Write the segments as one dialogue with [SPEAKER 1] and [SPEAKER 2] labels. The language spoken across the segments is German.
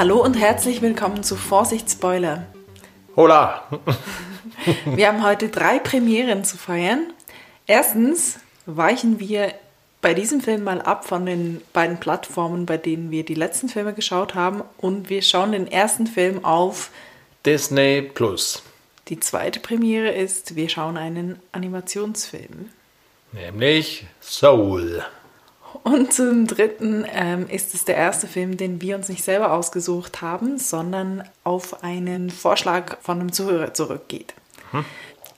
[SPEAKER 1] Hallo und herzlich willkommen zu Vorsicht Spoiler.
[SPEAKER 2] Hola!
[SPEAKER 1] Wir haben heute drei Premieren zu feiern. Erstens weichen wir bei diesem Film mal ab von den beiden Plattformen, bei denen wir die letzten Filme geschaut haben. Und wir schauen den ersten Film auf
[SPEAKER 2] Disney Plus.
[SPEAKER 1] Die zweite Premiere ist, wir schauen einen Animationsfilm.
[SPEAKER 2] Nämlich Soul.
[SPEAKER 1] Und zum dritten ähm, ist es der erste Film, den wir uns nicht selber ausgesucht haben, sondern auf einen Vorschlag von einem Zuhörer zurückgeht. Hm.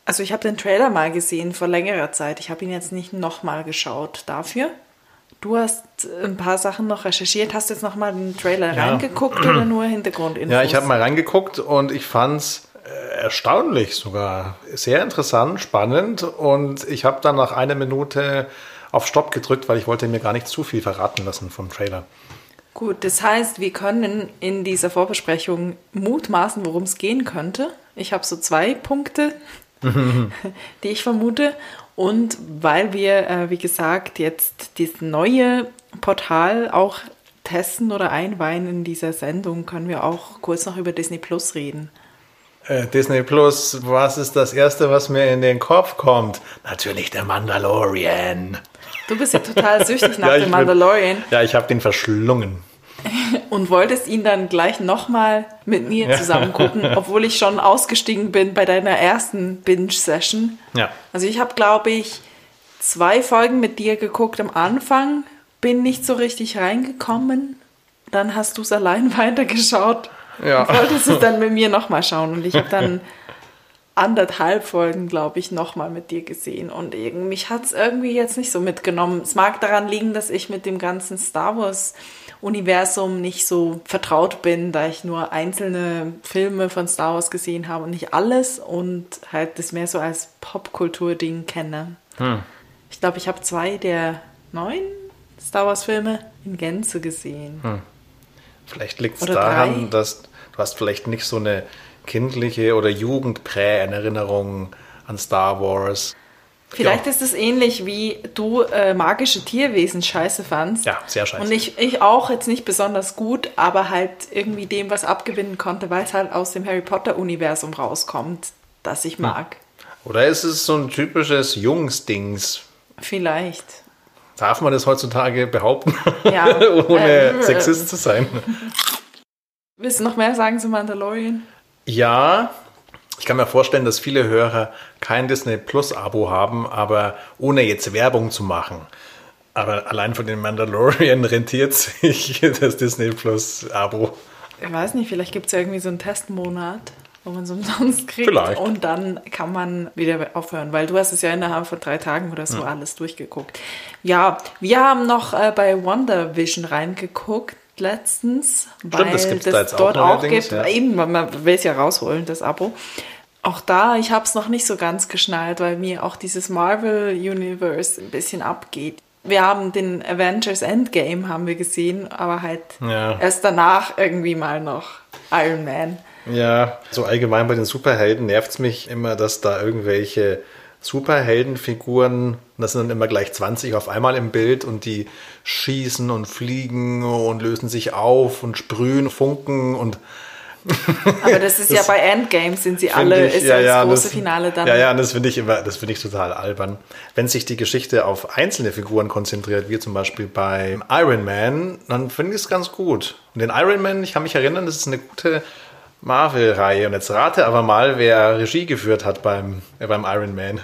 [SPEAKER 1] Also ich habe den Trailer mal gesehen vor längerer Zeit. Ich habe ihn jetzt nicht nochmal geschaut dafür. Du hast ein paar Sachen noch recherchiert. Hast du jetzt nochmal den Trailer ja. reingeguckt oder nur Hintergrundinfos?
[SPEAKER 2] Ja, ich habe mal reingeguckt und ich fand es äh, erstaunlich sogar. Sehr interessant, spannend und ich habe dann nach einer Minute auf Stopp gedrückt, weil ich wollte mir gar nicht zu viel verraten lassen vom Trailer.
[SPEAKER 1] Gut, das heißt, wir können in dieser Vorbesprechung mutmaßen, worum es gehen könnte. Ich habe so zwei Punkte, die ich vermute. Und weil wir, äh, wie gesagt, jetzt dieses neue Portal auch testen oder einweihen in dieser Sendung, können wir auch kurz noch über Disney Plus reden.
[SPEAKER 2] Äh, Disney Plus, was ist das Erste, was mir in den Kopf kommt? Natürlich der Mandalorian.
[SPEAKER 1] Du bist ja total süchtig nach ja, dem Mandalorian.
[SPEAKER 2] Bin, ja, ich habe den verschlungen.
[SPEAKER 1] Und wolltest ihn dann gleich nochmal mit mir zusammen gucken, obwohl ich schon ausgestiegen bin bei deiner ersten Binge-Session.
[SPEAKER 2] Ja.
[SPEAKER 1] Also ich habe, glaube ich, zwei Folgen mit dir geguckt am Anfang, bin nicht so richtig reingekommen. Dann hast du es allein weitergeschaut ja. und wolltest es dann mit mir nochmal schauen. Und ich habe dann anderthalb Folgen, glaube ich, nochmal mit dir gesehen. Und mich hat es irgendwie jetzt nicht so mitgenommen. Es mag daran liegen, dass ich mit dem ganzen Star Wars-Universum nicht so vertraut bin, da ich nur einzelne Filme von Star Wars gesehen habe und nicht alles und halt das mehr so als Popkultur-Ding kenne. Hm. Ich glaube, ich habe zwei der neun Star Wars-Filme in Gänze gesehen. Hm.
[SPEAKER 2] Vielleicht liegt es daran, drei. dass du hast vielleicht nicht so eine kindliche oder Jugendprä-Erinnerungen an Star Wars.
[SPEAKER 1] Vielleicht ja. ist es ähnlich wie du äh, magische Tierwesen scheiße fandst.
[SPEAKER 2] Ja, sehr scheiße.
[SPEAKER 1] Und ich, ich auch jetzt nicht besonders gut, aber halt irgendwie dem was abgewinnen konnte, weil es halt aus dem Harry Potter-Universum rauskommt, das ich hm. mag.
[SPEAKER 2] Oder ist es so ein typisches Jungsdings?
[SPEAKER 1] Vielleicht.
[SPEAKER 2] Darf man das heutzutage behaupten, ja, ohne äh, Sexist zu sein?
[SPEAKER 1] Willst du noch mehr sagen zu Mandalorian?
[SPEAKER 2] Ja, ich kann mir vorstellen, dass viele Hörer kein Disney Plus Abo haben, aber ohne jetzt Werbung zu machen. Aber allein von den Mandalorian rentiert sich das Disney Plus Abo.
[SPEAKER 1] Ich weiß nicht, vielleicht gibt es ja irgendwie so einen Testmonat, wo man es umsonst kriegt.
[SPEAKER 2] Vielleicht.
[SPEAKER 1] Und dann kann man wieder aufhören, weil du hast es ja innerhalb von drei Tagen oder so hm. alles durchgeguckt. Ja, wir haben noch äh, bei Wonder Vision reingeguckt letztens,
[SPEAKER 2] Stimmt, weil das,
[SPEAKER 1] das da jetzt dort auch, auch gibt. Ja. Eben, man will es ja rausholen, das Abo. Auch da, ich habe es noch nicht so ganz geschnallt, weil mir auch dieses Marvel Universe ein bisschen abgeht. Wir haben den Avengers Endgame haben wir gesehen, aber halt ja. erst danach irgendwie mal noch Iron Man.
[SPEAKER 2] Ja, so allgemein bei den Superhelden nervt es mich immer, dass da irgendwelche Superheldenfiguren, das sind dann immer gleich 20 auf einmal im Bild und die schießen und fliegen und lösen sich auf und sprühen, funken und
[SPEAKER 1] aber das ist das ja bei Endgame sind sie alle, ich, ist ja, ja das große das, Finale dann.
[SPEAKER 2] Ja, ja, das finde ich immer, das finde ich total albern. Wenn sich die Geschichte auf einzelne Figuren konzentriert, wie zum Beispiel bei Iron Man, dann finde ich es ganz gut. Und den Iron Man, ich kann mich erinnern, das ist eine gute Marvel-Reihe. Und jetzt rate aber mal, wer Regie geführt hat beim, äh, beim Iron Man.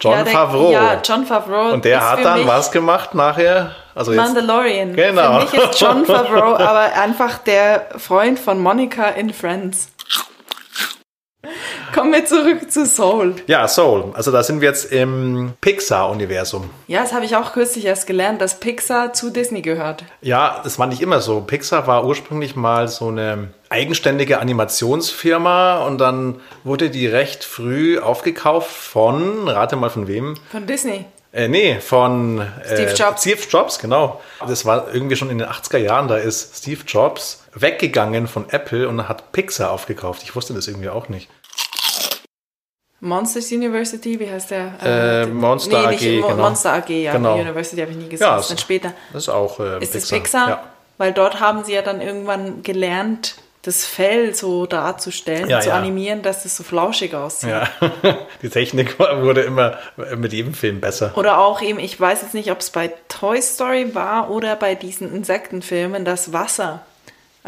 [SPEAKER 2] John ja, der, Favreau.
[SPEAKER 1] Ja, John Favreau.
[SPEAKER 2] Und der hat dann was gemacht nachher?
[SPEAKER 1] Also Mandalorian.
[SPEAKER 2] Jetzt, genau.
[SPEAKER 1] Für mich ist John Favreau aber einfach der Freund von Monica in Friends. Kommen wir zurück zu Soul.
[SPEAKER 2] Ja, Soul. Also da sind wir jetzt im Pixar-Universum.
[SPEAKER 1] Ja, das habe ich auch kürzlich erst gelernt, dass Pixar zu Disney gehört.
[SPEAKER 2] Ja, das war nicht immer so. Pixar war ursprünglich mal so eine eigenständige Animationsfirma und dann wurde die recht früh aufgekauft von, rate mal von wem?
[SPEAKER 1] Von Disney.
[SPEAKER 2] Äh, nee, von
[SPEAKER 1] äh, Steve Jobs.
[SPEAKER 2] Steve Jobs, genau. Das war irgendwie schon in den 80er Jahren, da ist Steve Jobs weggegangen von Apple und hat Pixar aufgekauft. Ich wusste das irgendwie auch nicht.
[SPEAKER 1] Monsters University, wie heißt der?
[SPEAKER 2] Äh, Monster nee, AG,
[SPEAKER 1] genau. Monster AG, ja. Genau. University habe ich nie gesehen. Ja, das ist dann später.
[SPEAKER 2] Das ist auch
[SPEAKER 1] äh, Ist Pixar. das Pixar? Ja. weil dort haben sie ja dann irgendwann gelernt, das Fell so darzustellen,
[SPEAKER 2] Ja,
[SPEAKER 1] zu
[SPEAKER 2] ja.
[SPEAKER 1] animieren, dass es so flauschig aussieht.
[SPEAKER 2] Ja, die Technik wurde immer mit jedem Film besser.
[SPEAKER 1] Oder auch eben, ich weiß jetzt nicht, ob es bei Toy Story war oder bei diesen Insektenfilmen, dass Wasser,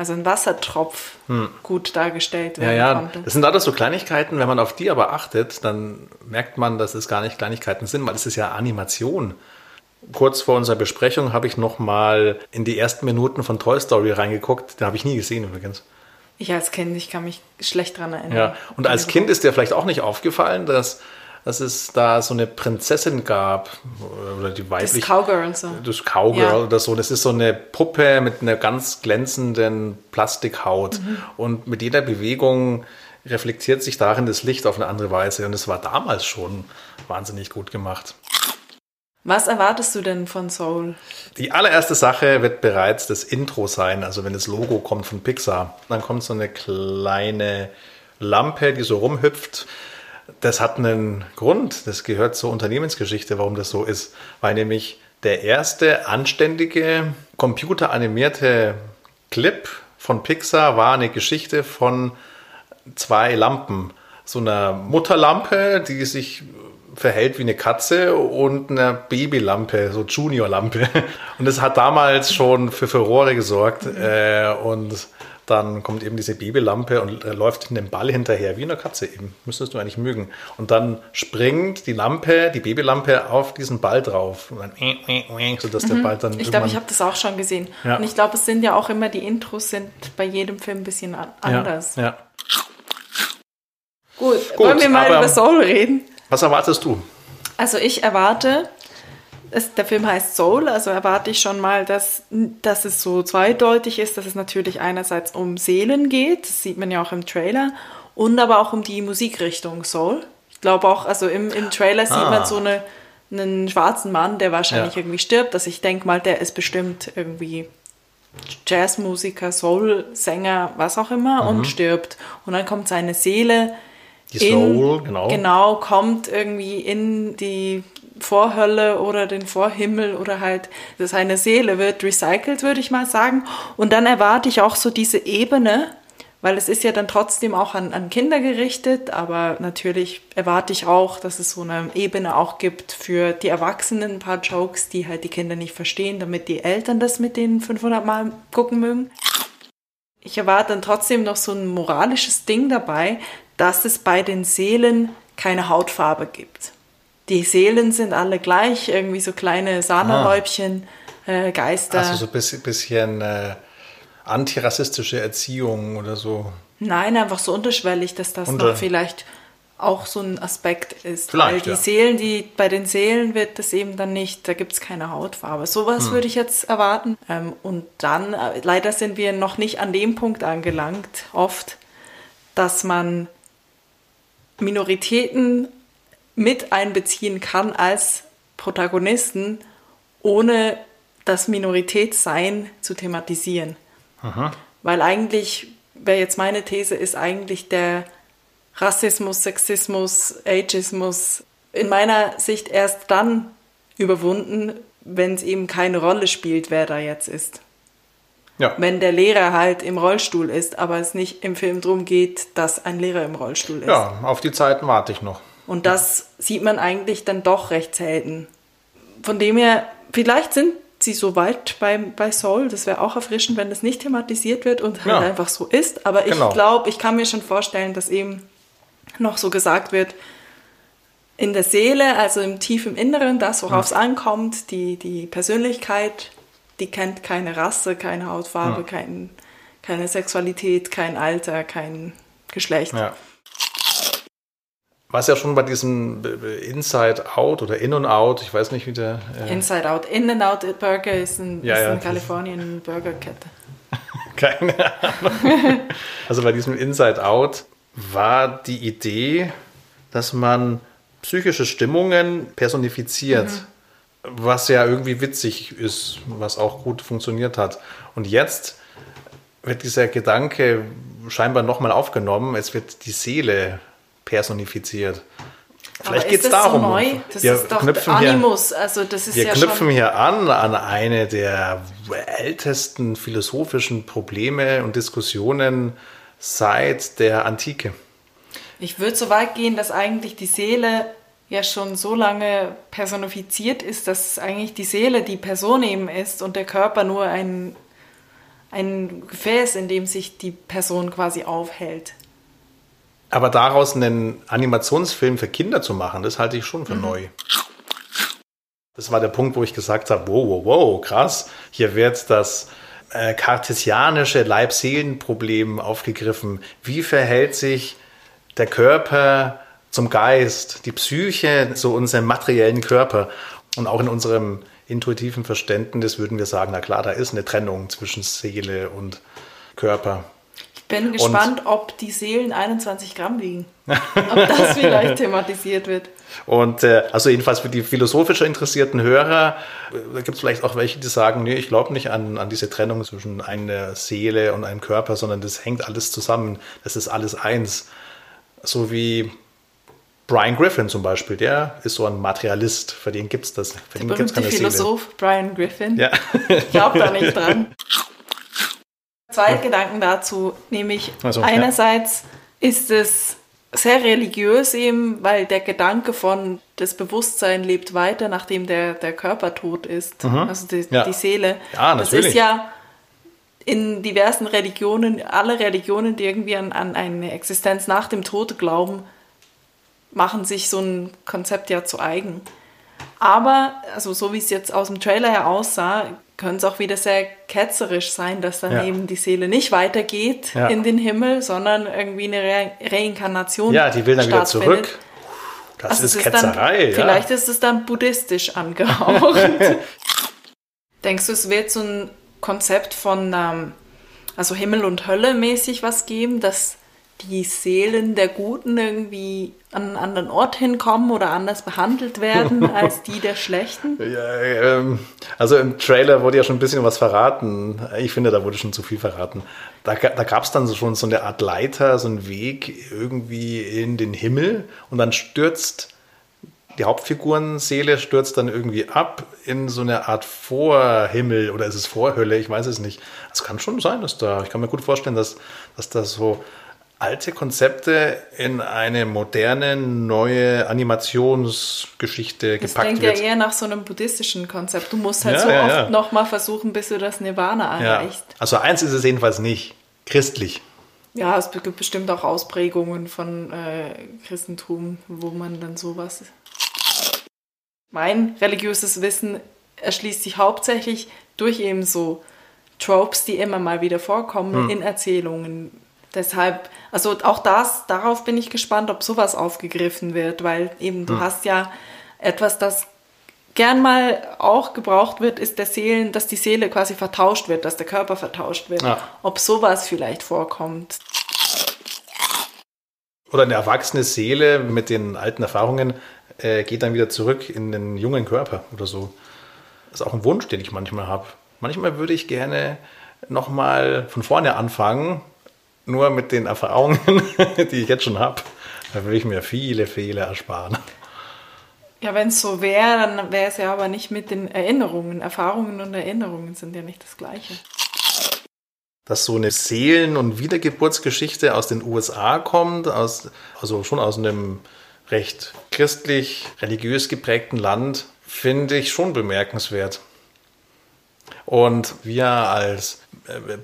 [SPEAKER 1] also ein Wassertropf, gut dargestellt
[SPEAKER 2] Hm. Ja,
[SPEAKER 1] werden
[SPEAKER 2] ja,
[SPEAKER 1] konnte.
[SPEAKER 2] das sind alles so Kleinigkeiten. Wenn man auf die aber achtet, dann merkt man, dass es gar nicht Kleinigkeiten sind, weil es ist ja Animation. Kurz vor unserer Besprechung habe ich noch mal in die ersten Minuten von Toy Story reingeguckt. Den habe ich nie gesehen übrigens.
[SPEAKER 1] Ich als Kind, ich kann mich schlecht dran erinnern.
[SPEAKER 2] Ja, und als Kind ist dir vielleicht auch nicht aufgefallen, dass, dass es da so eine Prinzessin gab oder die
[SPEAKER 1] Das
[SPEAKER 2] weibliche
[SPEAKER 1] Cowgirl so.
[SPEAKER 2] das Cowgirl
[SPEAKER 1] Ja.
[SPEAKER 2] oder so. Das ist so eine Puppe mit einer ganz glänzenden Plastikhaut.
[SPEAKER 1] Mhm.
[SPEAKER 2] Und mit jeder Bewegung reflektiert sich darin das Licht auf eine andere Weise. Und es war damals schon wahnsinnig gut gemacht.
[SPEAKER 1] Was erwartest du denn von Soul?
[SPEAKER 2] Die allererste Sache wird bereits das Intro sein, also wenn das Logo kommt von Pixar. Dann kommt so eine kleine Lampe, die so rumhüpft. Das hat einen Grund, das gehört zur Unternehmensgeschichte, warum das so ist. Weil nämlich der erste anständige computeranimierte Clip von Pixar war eine Geschichte von zwei Lampen. So einer Mutterlampe, die sich verhält wie eine Katze und einer Babylampe, so Juniorlampe. Und das hat damals schon für Furore gesorgt. Äh, und dann kommt eben diese Babylampe und äh, läuft einem Ball hinterher, wie eine Katze eben. Müsstest du eigentlich mögen. Und dann springt die Lampe, die Babylampe auf diesen Ball drauf. Und dann, äh, äh, äh, sodass der Ball dann
[SPEAKER 1] Ich glaube, ich habe das auch schon gesehen.
[SPEAKER 2] Ja.
[SPEAKER 1] Und ich glaube, es sind ja auch immer, die Intros sind bei jedem Film ein bisschen an- anders.
[SPEAKER 2] Ja, ja.
[SPEAKER 1] Gut,
[SPEAKER 2] Gut,
[SPEAKER 1] wollen wir mal
[SPEAKER 2] aber-
[SPEAKER 1] über Soul reden?
[SPEAKER 2] Was erwartest du?
[SPEAKER 1] Also ich erwarte, es, der Film heißt Soul, also erwarte ich schon mal, dass, dass es so zweideutig ist, dass es natürlich einerseits um Seelen geht, das sieht man ja auch im Trailer, und aber auch um die Musikrichtung Soul. Ich glaube auch, also im, im Trailer sieht
[SPEAKER 2] Ah.
[SPEAKER 1] man so eine, einen schwarzen Mann, der wahrscheinlich
[SPEAKER 2] Ja.
[SPEAKER 1] irgendwie stirbt. Also ich denke mal, der ist bestimmt irgendwie Jazzmusiker, Soul-Sänger, was auch immer, und stirbt. Und dann kommt seine Seele
[SPEAKER 2] Mhm. Die Soul, genau.
[SPEAKER 1] Genau, kommt irgendwie in die Vorhölle oder den Vorhimmel oder halt seine Seele wird recycelt, würde ich mal sagen. Und dann erwarte ich auch so diese Ebene, weil es ist ja dann trotzdem auch an, an Kinder gerichtet, aber natürlich erwarte ich auch, dass es so eine Ebene auch gibt für die Erwachsenen, ein paar Jokes, die halt die Kinder nicht verstehen, damit die Eltern das mit denen 500 Mal gucken mögen. Ich erwarte dann trotzdem noch so ein moralisches Ding dabei, dass es bei den Seelen keine Hautfarbe gibt. Die Seelen sind alle gleich, irgendwie so kleine Sahnehäubchen, äh, Geister.
[SPEAKER 2] Also so ein bisschen, bisschen äh, antirassistische Erziehung oder so.
[SPEAKER 1] Nein, einfach so unterschwellig, dass das
[SPEAKER 2] Unter-
[SPEAKER 1] noch vielleicht auch so ein Aspekt ist.
[SPEAKER 2] Vielleicht,
[SPEAKER 1] Weil die
[SPEAKER 2] ja.
[SPEAKER 1] Seelen, die bei den Seelen wird das eben dann nicht, da gibt es keine Hautfarbe. Sowas
[SPEAKER 2] Hm.
[SPEAKER 1] würde ich jetzt erwarten. Ähm, und dann, äh, leider sind wir noch nicht an dem Punkt angelangt, oft, dass man Minoritäten mit einbeziehen kann als Protagonisten, ohne das Minoritätssein zu thematisieren. Weil eigentlich, wäre jetzt meine These, ist eigentlich der Rassismus, Sexismus, Ageismus in meiner Sicht erst dann überwunden, wenn es eben keine Rolle spielt, wer da jetzt ist.
[SPEAKER 2] Ja.
[SPEAKER 1] Wenn der Lehrer halt im Rollstuhl ist, aber es nicht im Film drum geht, dass ein Lehrer im Rollstuhl ist.
[SPEAKER 2] Ja, auf die Zeiten warte ich noch.
[SPEAKER 1] Und das sieht man eigentlich dann doch recht selten. Von dem her, vielleicht sind sie so weit bei, bei Soul, das wäre auch erfrischend, wenn das nicht thematisiert wird und halt
[SPEAKER 2] Ja.
[SPEAKER 1] einfach so ist. Aber
[SPEAKER 2] Genau.
[SPEAKER 1] ich glaube, ich kann mir schon vorstellen, dass eben noch so gesagt wird, in der Seele, also im tiefen Inneren, das, worauf es ankommt, die, die Persönlichkeit, die kennt keine Rasse, keine Hautfarbe, kein, keine Sexualität, kein Alter, kein Geschlecht.
[SPEAKER 2] Ja. Was ja schon bei diesem äh, Inside Out oder In und Out, ich weiß nicht, wie der. Äh,
[SPEAKER 1] Inside Out. In and Out Burger ist, ein,
[SPEAKER 2] Ja,
[SPEAKER 1] ist
[SPEAKER 2] ja,
[SPEAKER 1] Kalifornien Burgerkette.
[SPEAKER 2] Keine Ahnung. Also bei diesem Inside Out war die Idee, dass man psychische Stimmungen personifiziert, was ja irgendwie witzig ist, was auch gut funktioniert hat. Und jetzt wird dieser Gedanke scheinbar nochmal aufgenommen, es wird die Seele personifiziert. Vielleicht geht es darum.
[SPEAKER 1] So neu? Das wir ist doch Animus. Hier, also das ist
[SPEAKER 2] wir
[SPEAKER 1] ja
[SPEAKER 2] knüpfen
[SPEAKER 1] schon
[SPEAKER 2] hier an an eine der ältesten philosophischen Probleme und Diskussionen seit der Antike.
[SPEAKER 1] Ich würde so weit gehen, dass eigentlich die Seele ja schon so lange personifiziert ist, dass eigentlich die Seele die Person eben ist und der Körper nur ein, ein Gefäß, in dem sich die Person quasi aufhält.
[SPEAKER 2] Aber daraus einen Animationsfilm für Kinder zu machen, das halte ich schon für mhm. neu. Das war der Punkt, wo ich gesagt habe, wow, wow, wow, krass, hier wird das äh, kartesianische Leib-Seelen-Problem aufgegriffen. Wie verhält sich der Körper zum Geist, die Psyche zu unserem materiellen Körper? Und auch in unserem intuitiven Verständnis würden wir sagen, na klar, da ist eine Trennung zwischen Seele und Körper
[SPEAKER 1] bin gespannt, und, ob die Seelen 21 Gramm wiegen. ob das vielleicht thematisiert wird.
[SPEAKER 2] Und äh, also jedenfalls für die philosophisch interessierten Hörer, äh, da gibt es vielleicht auch welche, die sagen, nee, ich glaube nicht an, an diese Trennung zwischen einer Seele und einem Körper, sondern das hängt alles zusammen. Das ist alles eins. So wie Brian Griffin zum Beispiel, der ist so ein Materialist, für den gibt es das. Für
[SPEAKER 1] der den gibt's keine Philosoph Seele. Brian Griffin. Ja. ich glaube da nicht dran. Zwei Gedanken dazu, nämlich also, einerseits ja. ist es sehr religiös eben, weil der Gedanke von das Bewusstsein lebt weiter, nachdem der, der Körper tot ist, mhm. also die, ja. die Seele. Ja, natürlich. Das ist ja in diversen Religionen, alle Religionen, die irgendwie an, an eine Existenz nach dem Tod glauben, machen sich so ein Konzept ja zu eigen. Aber, also so wie es jetzt aus dem Trailer her aussah, könnte es auch wieder sehr ketzerisch sein, dass dann ja. eben die Seele nicht weitergeht ja. in den Himmel, sondern irgendwie eine Re Reinkarnation.
[SPEAKER 2] Ja, die will dann wieder zurück. Das also ist Ketzerei.
[SPEAKER 1] Dann, ja. Vielleicht ist es dann buddhistisch angehaucht. Denkst du, es wird so ein Konzept von ähm, also Himmel und Hölle mäßig was geben, dass die Seelen der Guten irgendwie an einen anderen Ort hinkommen oder anders behandelt werden als die der Schlechten?
[SPEAKER 2] Ja, ähm, also im Trailer wurde ja schon ein bisschen was verraten. Ich finde, da wurde schon zu viel verraten. Da, da gab es dann so schon so eine Art Leiter, so einen Weg irgendwie in den Himmel und dann stürzt die Hauptfigurenseele stürzt dann irgendwie ab in so eine Art Vorhimmel oder ist es Vorhölle? Ich weiß es nicht. Es kann schon sein, dass da, ich kann mir gut vorstellen, dass, dass das so alte Konzepte in eine moderne, neue Animationsgeschichte das gepackt
[SPEAKER 1] wird. Das klingt ja eher nach so einem buddhistischen Konzept. Du musst halt ja, so ja, oft ja. nochmal versuchen, bis du das Nirvana erreicht.
[SPEAKER 2] Also eins ist es jedenfalls nicht. Christlich.
[SPEAKER 1] Ja, es gibt bestimmt auch Ausprägungen von äh, Christentum, wo man dann sowas... Mein religiöses Wissen erschließt sich hauptsächlich durch eben so Tropes, die immer mal wieder vorkommen hm. in Erzählungen Deshalb, also auch das, darauf bin ich gespannt, ob sowas aufgegriffen wird, weil eben du hm. hast ja etwas, das gern mal auch gebraucht wird, ist der Seelen, dass die Seele quasi vertauscht wird, dass der Körper vertauscht wird. Ja. Ob sowas vielleicht vorkommt.
[SPEAKER 2] Oder eine erwachsene Seele mit den alten Erfahrungen äh, geht dann wieder zurück in den jungen Körper oder so. Das ist auch ein Wunsch, den ich manchmal habe. Manchmal würde ich gerne nochmal von vorne anfangen nur mit den Erfahrungen, die ich jetzt schon habe, da würde ich mir viele Fehler ersparen.
[SPEAKER 1] Ja, wenn es so wäre, dann wäre es ja aber nicht mit den Erinnerungen. Erfahrungen und Erinnerungen sind ja nicht das Gleiche.
[SPEAKER 2] Dass so eine Seelen- und Wiedergeburtsgeschichte aus den USA kommt, aus, also schon aus einem recht christlich, religiös geprägten Land, finde ich schon bemerkenswert. Und wir als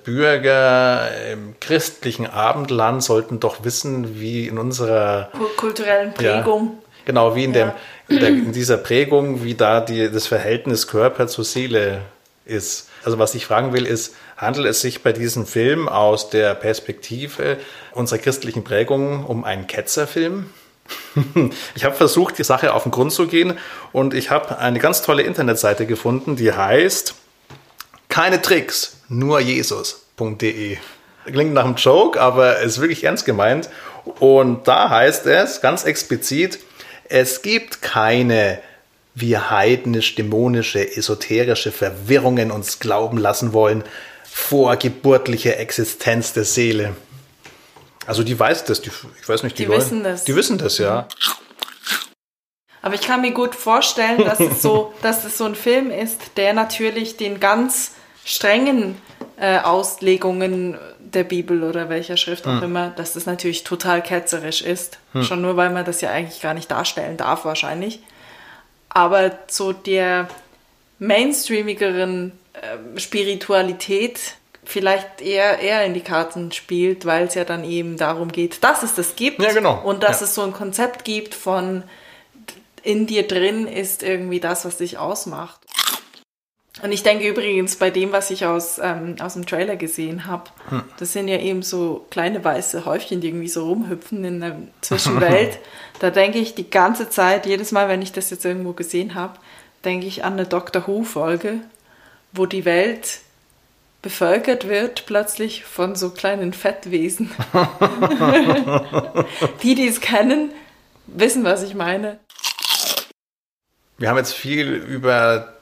[SPEAKER 2] Bürger im christlichen Abendland sollten doch wissen, wie in unserer
[SPEAKER 1] kulturellen Prägung.
[SPEAKER 2] Ja, genau, wie in, ja. dem, der, in, dieser Prägung, wie da die, das Verhältnis Körper zur Seele ist. Also was ich fragen will, ist, handelt es sich bei diesem Film aus der Perspektive unserer christlichen Prägung um einen Ketzerfilm? Ich habe versucht, die Sache auf den Grund zu gehen und ich habe eine ganz tolle Internetseite gefunden, die heißt keine Tricks, nur Jesus.de. Klingt nach einem Joke, aber ist wirklich ernst gemeint. Und da heißt es ganz explizit, es gibt keine wir heidnisch, dämonische, esoterische Verwirrungen uns glauben lassen wollen, vorgeburtliche Existenz der Seele. Also die weiß das, die, ich weiß nicht, die, die
[SPEAKER 1] wissen das.
[SPEAKER 2] Die wissen das, ja.
[SPEAKER 1] Aber ich kann mir gut vorstellen, dass es so, dass es so ein Film ist, der natürlich den ganz strengen äh, Auslegungen der Bibel oder welcher Schrift auch hm. immer, dass das natürlich total ketzerisch ist. Hm. Schon nur, weil man das ja eigentlich gar nicht darstellen darf, wahrscheinlich. Aber so der mainstreamigeren äh, Spiritualität vielleicht eher, eher in die Karten spielt, weil es ja dann eben darum geht, dass es das gibt.
[SPEAKER 2] Ja, genau.
[SPEAKER 1] Und dass
[SPEAKER 2] ja.
[SPEAKER 1] es so ein Konzept gibt von in dir drin ist irgendwie das, was dich ausmacht. Und ich denke übrigens bei dem, was ich aus, ähm, aus dem Trailer gesehen habe, hm. das sind ja eben so kleine weiße Häufchen, die irgendwie so rumhüpfen in der Zwischenwelt. da denke ich die ganze Zeit, jedes Mal, wenn ich das jetzt irgendwo gesehen habe, denke ich an eine Doctor Who-Folge, wo die Welt bevölkert wird plötzlich von so kleinen Fettwesen. die, die es kennen, wissen, was ich meine.
[SPEAKER 2] Wir haben jetzt viel über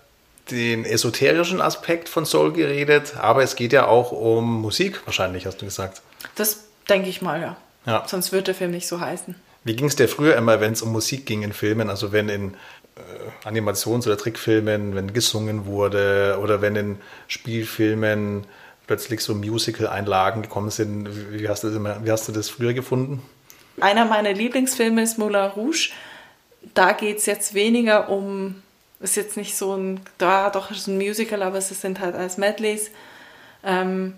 [SPEAKER 2] den esoterischen Aspekt von Soul geredet, aber es geht ja auch um Musik, wahrscheinlich, hast du gesagt.
[SPEAKER 1] Das denke ich mal, ja. ja. Sonst würde der Film nicht so heißen.
[SPEAKER 2] Wie ging es dir früher immer, wenn es um Musik ging in Filmen? Also wenn in äh, Animations- oder Trickfilmen, wenn gesungen wurde oder wenn in Spielfilmen plötzlich so Musical-Einlagen gekommen sind. Wie hast, du das immer, wie hast du das früher gefunden?
[SPEAKER 1] Einer meiner Lieblingsfilme ist Moulin Rouge. Da geht es jetzt weniger um ist jetzt nicht so ein, da doch ist ein Musical, aber es sind halt als Medleys. Ähm,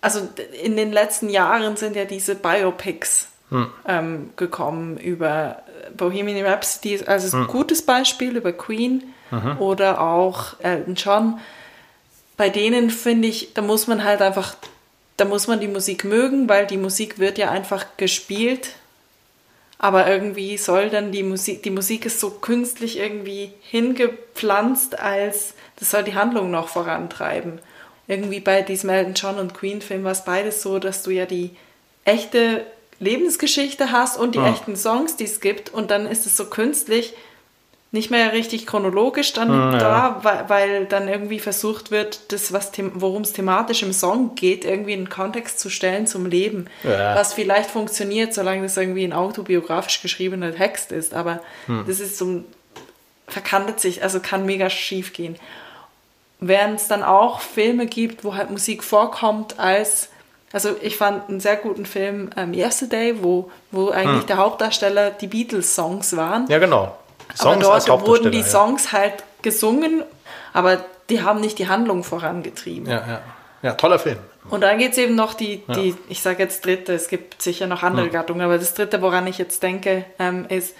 [SPEAKER 1] also in den letzten Jahren sind ja diese Biopics hm. ähm, gekommen über Bohemian Rhapsody, also hm. ein gutes Beispiel über Queen mhm. oder auch Elton John. Bei denen finde ich, da muss man halt einfach, da muss man die Musik mögen, weil die Musik wird ja einfach gespielt aber irgendwie soll dann die Musik, die Musik ist so künstlich irgendwie hingepflanzt, als das soll die Handlung noch vorantreiben. Irgendwie bei diesem Elton John und Queen Film war es beides so, dass du ja die echte Lebensgeschichte hast und die ja. echten Songs, die es gibt und dann ist es so künstlich nicht mehr richtig chronologisch dann ja. da, weil, weil, dann irgendwie versucht wird, das, worum es thematisch im Song geht, irgendwie in den Kontext zu stellen zum Leben. Ja. Was vielleicht funktioniert, solange das irgendwie ein autobiografisch geschriebener Text ist. Aber hm. das ist so, verkantet sich, also kann mega schief gehen. Während es dann auch Filme gibt, wo halt Musik vorkommt als also ich fand einen sehr guten Film ähm, Yesterday, wo, wo eigentlich hm. der Hauptdarsteller die Beatles-Songs waren.
[SPEAKER 2] Ja, genau.
[SPEAKER 1] Songs aber dort wurden die Songs halt gesungen, aber die haben nicht die Handlung vorangetrieben.
[SPEAKER 2] Ja, ja. ja toller Film.
[SPEAKER 1] Und dann geht es eben noch die, die ja. ich sage jetzt dritte, es gibt sicher noch andere hm. Gattungen, aber das dritte, woran ich jetzt denke, ähm, ist,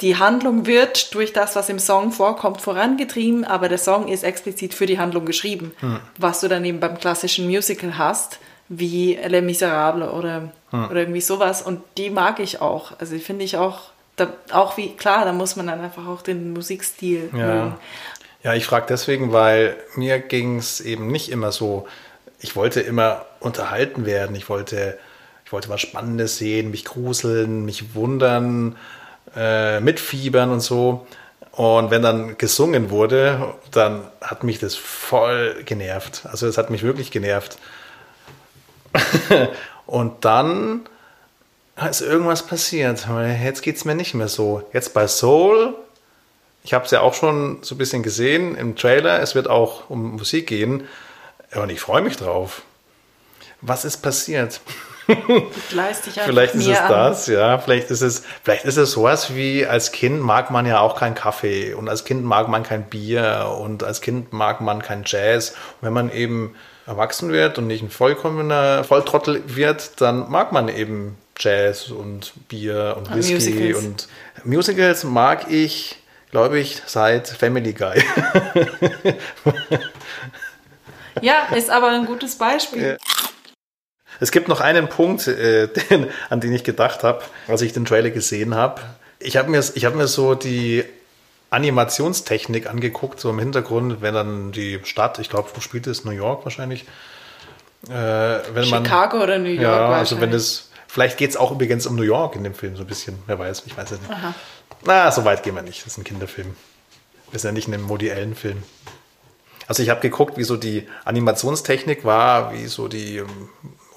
[SPEAKER 1] die Handlung wird durch das, was im Song vorkommt, vorangetrieben, aber der Song ist explizit für die Handlung geschrieben. Hm. Was du dann eben beim klassischen Musical hast, wie Les Miserables oder, hm. oder irgendwie sowas. Und die mag ich auch. Also die finde ich auch da, auch wie, klar, da muss man dann einfach auch den Musikstil
[SPEAKER 2] ja. mögen. Ja, ich frage deswegen, weil mir ging es eben nicht immer so, ich wollte immer unterhalten werden, ich wollte, ich wollte was Spannendes sehen, mich gruseln, mich wundern, äh, mitfiebern und so. Und wenn dann gesungen wurde, dann hat mich das voll genervt. Also es hat mich wirklich genervt. und dann ist irgendwas passiert. Jetzt geht es mir nicht mehr so. Jetzt bei Soul, ich habe es ja auch schon so ein bisschen gesehen im Trailer, es wird auch um Musik gehen und ich freue mich drauf. Was ist passiert? vielleicht ist es an. das, ja. Vielleicht ist es, vielleicht ist es sowas wie als Kind mag man ja auch keinen Kaffee und als Kind mag man kein Bier und als Kind mag man kein Jazz. Und wenn man eben erwachsen wird und nicht ein vollkommener Volltrottel wird, dann mag man eben Jazz und Bier und ah, Whisky Musicals. und Musicals mag ich, glaube ich, seit Family Guy.
[SPEAKER 1] ja, ist aber ein gutes Beispiel.
[SPEAKER 2] Es gibt noch einen Punkt, äh, den, an den ich gedacht habe, als ich den Trailer gesehen habe. Ich habe mir, hab mir so die Animationstechnik angeguckt, so im Hintergrund, wenn dann die Stadt, ich glaube, wo spielt es? New York wahrscheinlich.
[SPEAKER 1] Äh, wenn Chicago man, oder New York?
[SPEAKER 2] Ja, also wenn es Vielleicht geht es auch übrigens um New York in dem Film so ein bisschen. Wer weiß, ich weiß es nicht. Aha. Na, so weit gehen wir nicht. Das ist ein Kinderfilm. Wir sind ja nicht in einem Modi Allen-Film. Also ich habe geguckt, wie so die Animationstechnik war, wie so die ähm,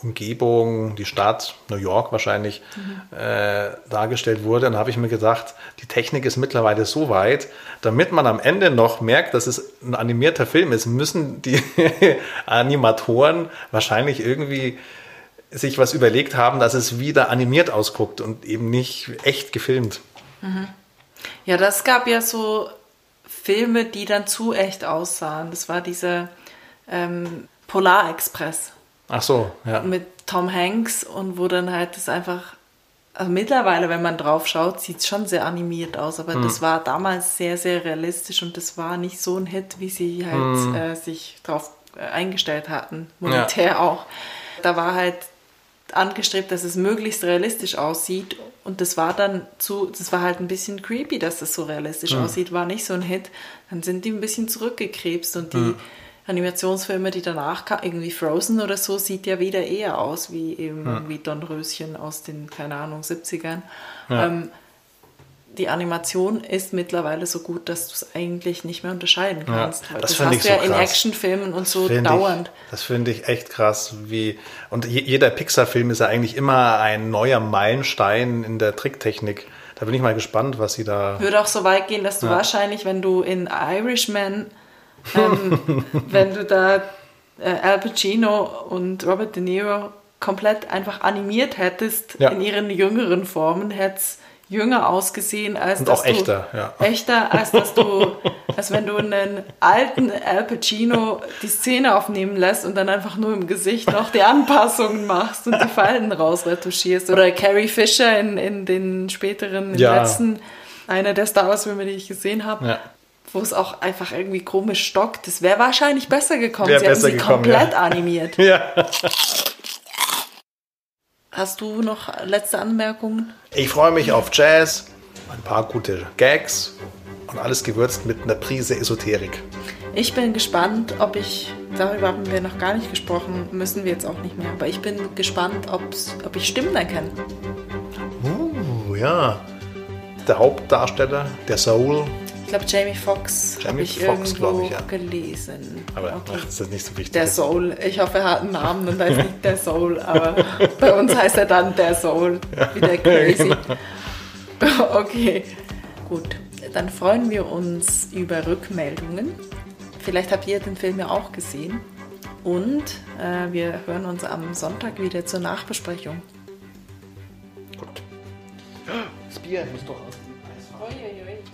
[SPEAKER 2] Umgebung, die Stadt, New York wahrscheinlich, mhm. äh, dargestellt wurde. Und da habe ich mir gedacht, die Technik ist mittlerweile so weit, damit man am Ende noch merkt, dass es ein animierter Film ist, müssen die Animatoren wahrscheinlich irgendwie sich was überlegt haben, dass es wieder animiert ausguckt und eben nicht echt gefilmt.
[SPEAKER 1] Mhm. Ja, das gab ja so Filme, die dann zu echt aussahen. Das war dieser ähm, Polar Express.
[SPEAKER 2] Ach so, ja.
[SPEAKER 1] Mit Tom Hanks und wo dann halt das einfach. Also mittlerweile, wenn man drauf schaut, sieht es schon sehr animiert aus, aber hm. das war damals sehr, sehr realistisch und das war nicht so ein Hit, wie sie halt hm. äh, sich darauf äh, eingestellt hatten, monetär ja. auch. Da war halt angestrebt, dass es möglichst realistisch aussieht und das war dann zu, das war halt ein bisschen creepy, dass das so realistisch hm. aussieht, war nicht so ein Hit. Dann sind die ein bisschen zurückgekrebst und die hm. Animationsfilme, die danach kamen, irgendwie Frozen oder so, sieht ja wieder eher aus wie eben ja. wie Dornröschen aus den, keine Ahnung, 70ern. Ja. Ähm, die Animation ist mittlerweile so gut, dass du es eigentlich nicht mehr unterscheiden kannst.
[SPEAKER 2] Ja, das, das hast du ja
[SPEAKER 1] so in Actionfilmen und so dauernd.
[SPEAKER 2] Ich, das finde ich echt krass. Wie, und jeder Pixar-Film ist ja eigentlich immer ein neuer Meilenstein in der Tricktechnik. Da bin ich mal gespannt, was sie da.
[SPEAKER 1] Würde auch so weit gehen, dass du ja. wahrscheinlich, wenn du in Irishman ähm, wenn du da äh, Al Pacino und Robert De Niro komplett einfach animiert hättest ja. in ihren jüngeren Formen, hätte es jünger ausgesehen als
[SPEAKER 2] und
[SPEAKER 1] dass
[SPEAKER 2] auch echter, du, ja.
[SPEAKER 1] echter als dass du als wenn du einen alten Al Pacino die Szene aufnehmen lässt und dann einfach nur im Gesicht noch die Anpassungen machst und die Falten rausretuschierst oder Carrie Fisher in, in den späteren, ja. letzten einer der Star Wars Filme, die ich gesehen habe. Ja wo es auch einfach irgendwie komisch stockt. Das wäre wahrscheinlich besser gekommen. Wär sie besser haben sie gekommen, komplett animiert. ja. Hast du noch letzte Anmerkungen?
[SPEAKER 2] Ich freue mich auf Jazz, ein paar gute Gags und alles gewürzt mit einer Prise Esoterik.
[SPEAKER 1] Ich bin gespannt, ob ich, darüber haben wir noch gar nicht gesprochen, müssen wir jetzt auch nicht mehr, aber ich bin gespannt, ob ich Stimmen erkenne.
[SPEAKER 2] Uh, ja. Der Hauptdarsteller, der Soul,
[SPEAKER 1] glaube, Jamie Foxx habe ich Fox, irgendwo ich, ja. gelesen.
[SPEAKER 2] Aber okay. ach, ist das nicht so wichtig.
[SPEAKER 1] Der Soul. Ich hoffe, er hat einen Namen und heißt nicht der Soul, aber bei uns heißt er dann der Soul. Wieder crazy. Genau. Okay, gut. Dann freuen wir uns über Rückmeldungen. Vielleicht habt ihr den Film ja auch gesehen. Und äh, wir hören uns am Sonntag wieder zur Nachbesprechung.
[SPEAKER 2] Gut. Das Bier muss doch aus dem Eis.